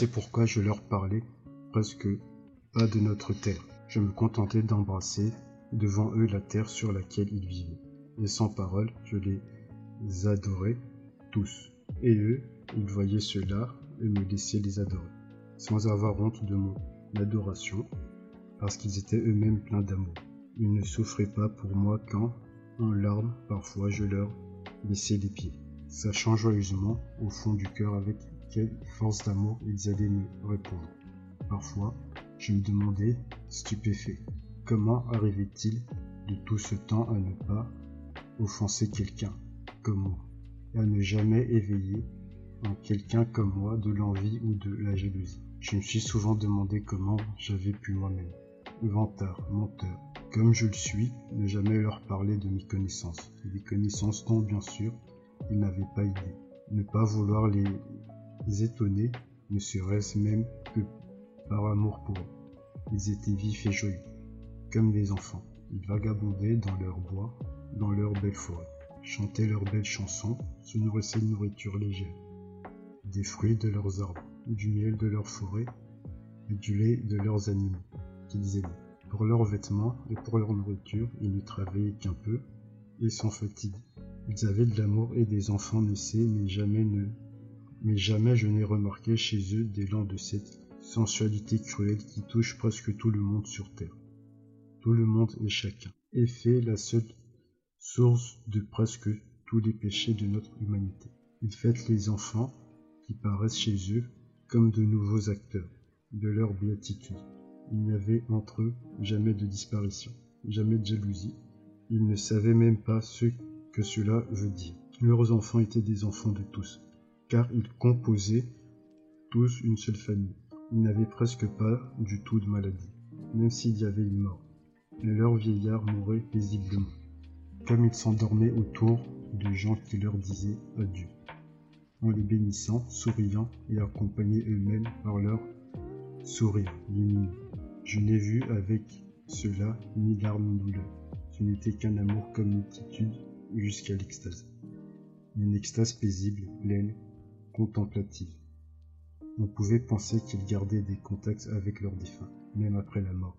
C'est pourquoi je leur parlais presque pas de notre terre. Je me contentais d'embrasser devant eux la terre sur laquelle ils vivaient. Et sans parole, je les adorais tous. Et eux, ils voyaient cela et me laissaient les adorer, sans avoir honte de mon adoration, parce qu'ils étaient eux-mêmes pleins d'amour. Ils ne souffraient pas pour moi quand, en larmes, parfois je leur laissais les pieds, sachant joyeusement, au fond du cœur, avec quelle force d'amour ils allaient me répondre. Parfois, je me demandais, stupéfait, comment arrivait-il de tout ce temps à ne pas offenser quelqu'un comme moi, et à ne jamais éveiller en quelqu'un comme moi de l'envie ou de la jalousie. Je me suis souvent demandé comment j'avais pu moi-même, vantard, menteur, comme je le suis, ne jamais leur parler de mes connaissances, des connaissances dont bien sûr ils n'avaient pas idée. Ne pas vouloir les étonner, ne serait-ce même que par amour pour eux. Ils étaient vifs et joyeux, comme des enfants. Ils vagabondaient dans leur bois, dans leurs belles forêts, chantaient leurs belles chansons, se nourrissaient de nourriture légère, des fruits de leurs arbres, du miel de leurs forêts et du lait de leurs animaux qu'ils aimaient. Pour leurs vêtements et pour leur nourriture, ils ne travaillaient qu'un peu et sans fatigue. Ils avaient de l'amour et des enfants naissaient, mais jamais ne mais jamais je n'ai remarqué chez eux d'élan de cette sensualité cruelle qui touche presque tout le monde sur terre. Tout le monde et chacun, et fait la seule source de presque tous les péchés de notre humanité. Ils fêtent les enfants qui paraissent chez eux comme de nouveaux acteurs de leur béatitude. Il n'y avait entre eux jamais de disparition, jamais de jalousie. Ils ne savaient même pas ce que cela veut dire. Leurs enfants étaient des enfants de tous, car ils composaient tous une seule famille. Ils n'avaient presque pas du tout de maladie, même s'il y avait une mort. Mais leur vieillard mourait paisiblement, comme ils s'endormaient autour de gens qui leur disaient adieu, en les bénissant, souriant et accompagnés eux-mêmes par leur sourire lumineux. Je n'ai vu avec cela ni larmes ni douleur. Ce n'était qu'un amour comme multitude jusqu'à l'extase. Une extase paisible, pleine, On pouvait penser qu'ils gardaient des contacts avec leurs défunts, même après la mort,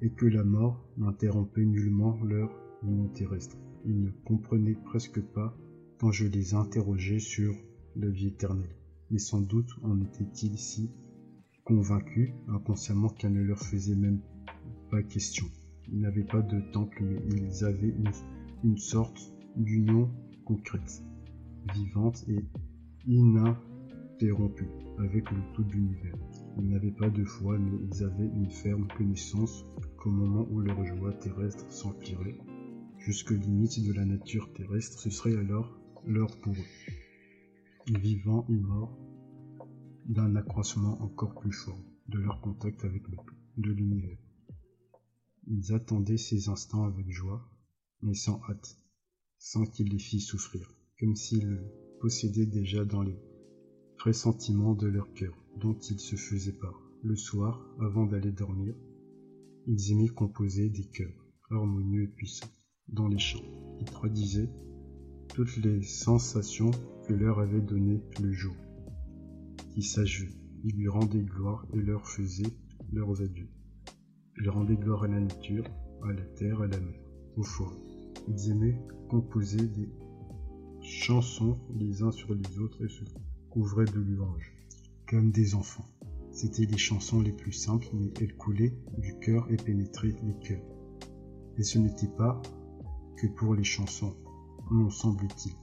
et que la mort n'interrompait nullement leur union terrestre. Ils ne comprenaient presque pas quand je les interrogeais sur la vie éternelle. Mais sans doute en étaient-ils si convaincus inconsciemment qu'elle ne leur faisait même pas question. Ils n'avaient pas de temple, mais ils avaient une, une sorte d'union concrète, vivante et ininterrompue avec le tout l'univers. Ils n'avaient pas de foi, mais ils avaient une ferme connaissance qu'au moment où leur joie terrestre s'empirait, jusqu'aux limites de la nature terrestre, ce serait alors l'heure pour eux, vivants et morts, d'un accroissement encore plus fort de leur contact avec le de l'univers. Ils attendaient ces instants avec joie, mais sans hâte, sans qu'il les fît souffrir, comme s'ils le possédaient déjà dans les pressentiments de leur cœur, dont ils se faisaient part. Le soir, avant d'aller dormir, ils aimaient composer des chœurs harmonieux et puissants dans les champs. Ils traduisaient toutes les sensations que leur avait données le jour qui s'achevait. Ils lui rendaient gloire et leur faisaient leurs adieux. Ils rendaient gloire à la nature, à la terre, à la mer, au foie. Ils aimaient composer des chansons les uns sur les autres et se couvraient de louanges, comme des enfants. C'étaient les chansons les plus simples, mais elles coulaient du cœur et pénétraient les cœurs. Et ce n'était pas que pour les chansons, non semble-t-il.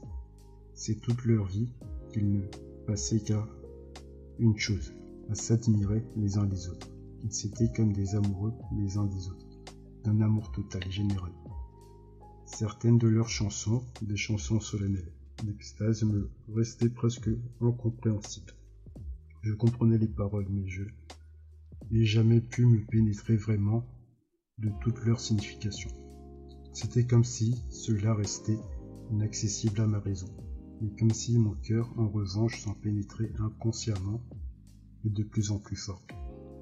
C'est toute leur vie qu'ils ne passaient qu'à une chose, à s'admirer les uns les autres. Ils étaient comme des amoureux les uns des autres, d'un amour total et général. Certaines de leurs chansons, des chansons solennelles, l'extase me restaient presque incompréhensibles. Je comprenais les paroles, mais je n'ai jamais pu me pénétrer vraiment de toute leur signification. C'était comme si cela restait inaccessible à ma raison, mais comme si mon cœur, en revanche, s'en pénétrait inconsciemment et de plus en plus fort.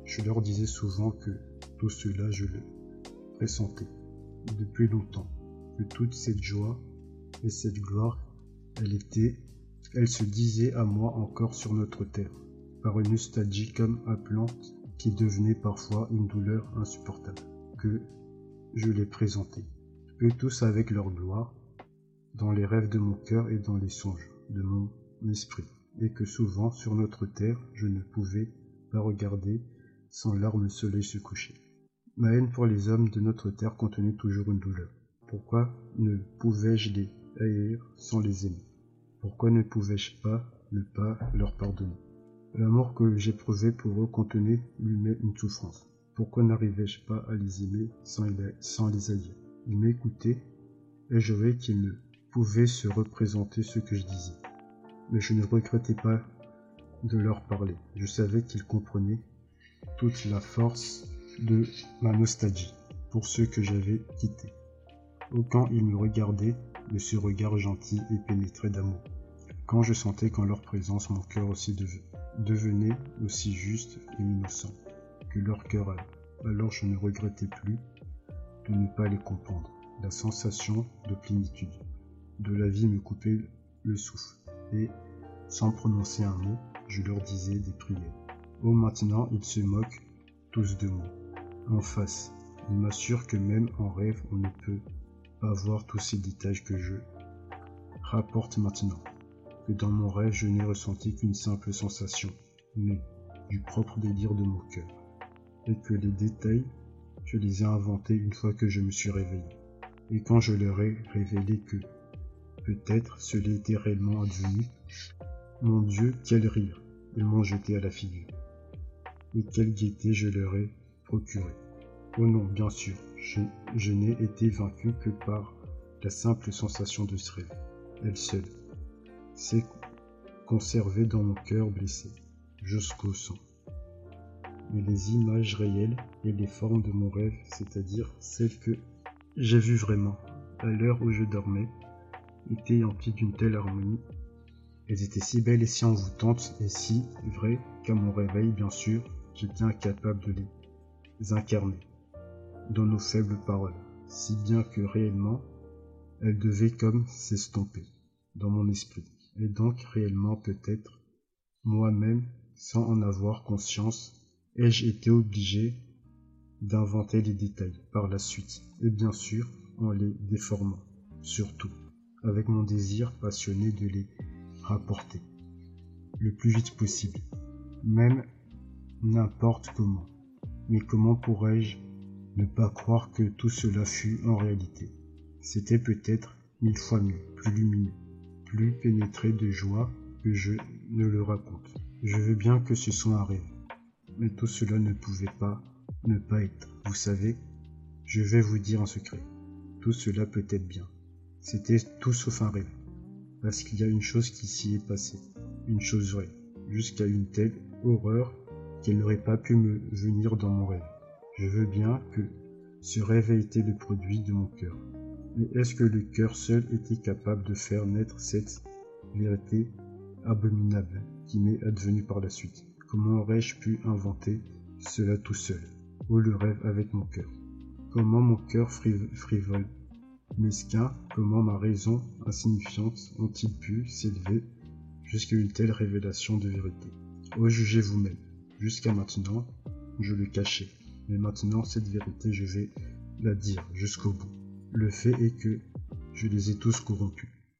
Je leur disais souvent que tout cela, je le pressentais depuis longtemps, que toute cette joie et cette gloire, elle était, elle se disait à moi encore sur notre terre, par une nostalgie comme appelante qui devenait parfois une douleur insupportable, que je les présentais, eux tous avec leur gloire, dans les rêves de mon cœur et dans les songes de mon esprit, et que souvent sur notre terre je ne pouvais pas regarder sans larmes le soleil se coucher. Ma haine pour les hommes de notre terre contenait toujours une douleur. Pourquoi ne pouvais-je les haïr sans les aimer? Pourquoi ne pouvais-je pas ne pas leur pardonner? L'amour que j'éprouvais pour eux contenait lui-même une souffrance. Pourquoi n'arrivais-je pas à les aimer sans, les haïr? Ils m'écoutaient et je voyais qu'ils ne pouvaient se représenter ce que je disais. Mais je ne regrettais pas de leur parler. Je savais qu'ils comprenaient toute la force de ma nostalgie pour ceux que j'avais quittés. Autant ils me regardaient de ce regard gentil et pénétré d'amour. Quand je sentais qu'en leur présence mon cœur aussi devenait aussi juste et innocent que leur cœur alors je ne regrettais plus de ne pas les comprendre. La sensation de plénitude de la vie me coupait le souffle et, sans prononcer un mot, je leur disais des prières. Oh maintenant ils se moquent tous de moi. En face, ils m'assurent que même en rêve on ne peut pas voir tous ces détails que je rapporte maintenant. Que dans mon rêve je n'ai ressenti qu'une simple sensation, mais du propre délire de mon cœur. Et que les détails, je les ai inventés une fois que je me suis réveillé. Et quand je leur ai révélé que peut-être cela était réellement advenu, mon Dieu, quel rire ils m'ont jeté à la figure. Et quelle gaieté je leur ai procuré. Oh non, bien sûr, je, n'ai été vaincu que par la simple sensation de ce rêve. Elle seule s'est conservée dans mon cœur blessé, jusqu'au sang. Mais les images réelles et les formes de mon rêve, c'est-à-dire celles que j'ai vues vraiment, à l'heure où je dormais, étaient emplies d'une telle harmonie elles étaient si belles et si envoûtantes et si vraies qu'à mon réveil, bien sûr, j'étais incapable de les incarner dans nos faibles paroles, si bien que réellement, elles devaient comme s'estomper dans mon esprit, et donc réellement peut-être, moi-même, sans en avoir conscience, ai-je été obligé d'inventer les détails par la suite, et bien sûr en les déformant, surtout, avec mon désir passionné de les rapporter le plus vite possible, même n'importe comment. Mais comment pourrais-je ne pas croire que tout cela fut en réalité C'était peut-être mille fois mieux, plus lumineux, plus pénétré de joie que je ne le raconte. Je veux bien que ce soit un rêve, mais tout cela ne pouvait pas ne pas être. Vous savez, je vais vous dire un secret. Tout cela peut être bien. C'était tout sauf un rêve parce qu'il y a une chose qui s'y est passée, une chose vraie, jusqu'à une telle horreur qu'elle n'aurait pas pu me venir dans mon rêve. Je veux bien que ce rêve ait été le produit de mon cœur. Mais est-ce que le cœur seul était capable de faire naître cette vérité abominable qui m'est advenue par la suite? Comment aurais-je pu inventer cela tout seul? Ou le rêve avec mon cœur Comment mon cœur frivole? Mesquin, comment ma raison insignifiante ont-ils pu s'élever jusqu'à une telle révélation de vérité? Oh, jugez vous-même. Jusqu'à maintenant, je le cachais. Mais maintenant, cette vérité, je vais la dire jusqu'au bout. Le fait est que je les ai tous corrompus.